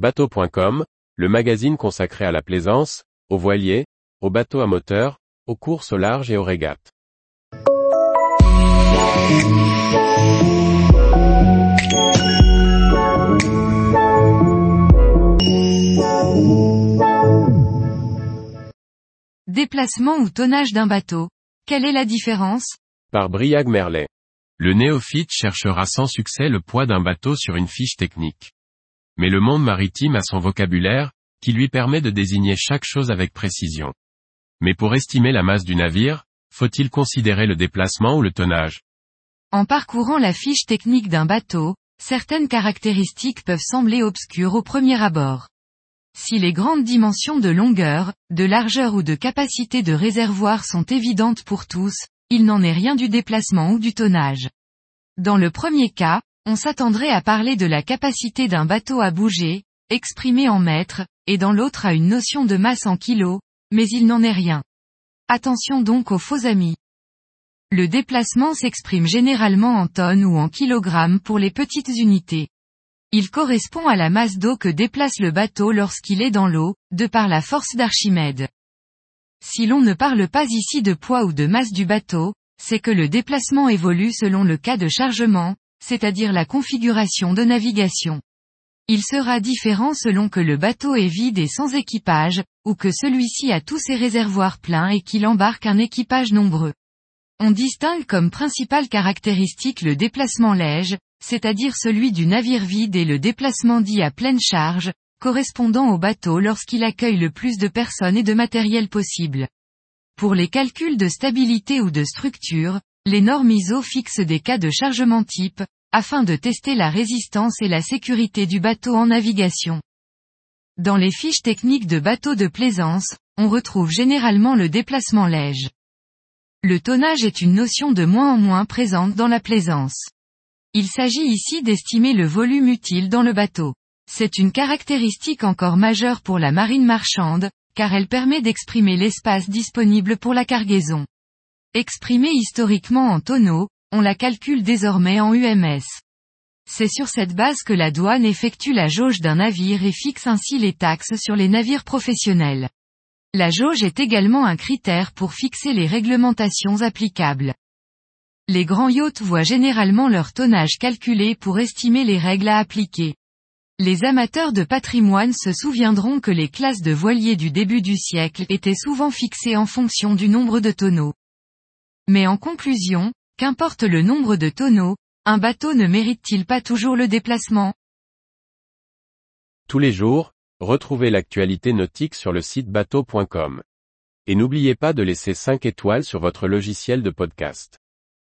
Bateau.com, le magazine consacré à la plaisance, aux voiliers, aux bateaux à moteur, aux courses au large et aux régates. Déplacement ou tonnage d'un bateau. Quelle est la différence? Par Briag Merlet. Le néophyte cherchera sans succès le poids d'un bateau sur une fiche technique. Mais le monde maritime a son vocabulaire, qui lui permet de désigner chaque chose avec précision. Mais pour estimer la masse du navire, faut-il considérer le déplacement ou le tonnage? En parcourant la fiche technique d'un bateau, certaines caractéristiques peuvent sembler obscures au premier abord. Si les grandes dimensions de longueur, de largeur ou de capacité de réservoir sont évidentes pour tous, il n'en est rien du déplacement ou du tonnage. Dans le premier cas, on s'attendrait à parler de la capacité d'un bateau à bouger, exprimée en mètres, et dans l'autre à une notion de masse en kilos, mais il n'en est rien. Attention donc aux faux amis. Le déplacement s'exprime généralement en tonnes ou en kilogrammes pour les petites unités. Il correspond à la masse d'eau que déplace le bateau lorsqu'il est dans l'eau, de par la force d'Archimède. Si l'on ne parle pas ici de poids ou de masse du bateau, c'est que le déplacement évolue selon le cas de chargement, c'est-à-dire la configuration de navigation. Il sera différent selon que le bateau est vide et sans équipage, ou que celui-ci a tous ses réservoirs pleins et qu'il embarque un équipage nombreux. On distingue comme principale caractéristique le déplacement léger, c'est-à-dire celui du navire vide et le déplacement dit à pleine charge, correspondant au bateau lorsqu'il accueille le plus de personnes et de matériel possible. Pour les calculs de stabilité ou de structure, les normes ISO fixent des cas de chargement type, afin de tester la résistance et la sécurité du bateau en navigation. Dans les fiches techniques de bateaux de plaisance, on retrouve généralement le déplacement léger. Le tonnage est une notion de moins en moins présente dans la plaisance. Il s'agit ici d'estimer le volume utile dans le bateau. C'est une caractéristique encore majeure pour la marine marchande, car elle permet d'exprimer l'espace disponible pour la cargaison. Exprimée historiquement en tonneaux, on la calcule désormais en UMS. C'est sur cette base que la douane effectue la jauge d'un navire et fixe ainsi les taxes sur les navires professionnels. La jauge est également un critère pour fixer les réglementations applicables. Les grands yachts voient généralement leur tonnage calculé pour estimer les règles à appliquer. Les amateurs de patrimoine se souviendront que les classes de voiliers du début du siècle étaient souvent fixées en fonction du nombre de tonneaux. Mais en conclusion, qu'importe le nombre de tonneaux, un bateau ne mérite-t-il pas toujours le déplacement? Tous les jours, retrouvez l'actualité nautique sur le site bateau.com. Et n'oubliez pas de laisser 5 étoiles sur votre logiciel de podcast.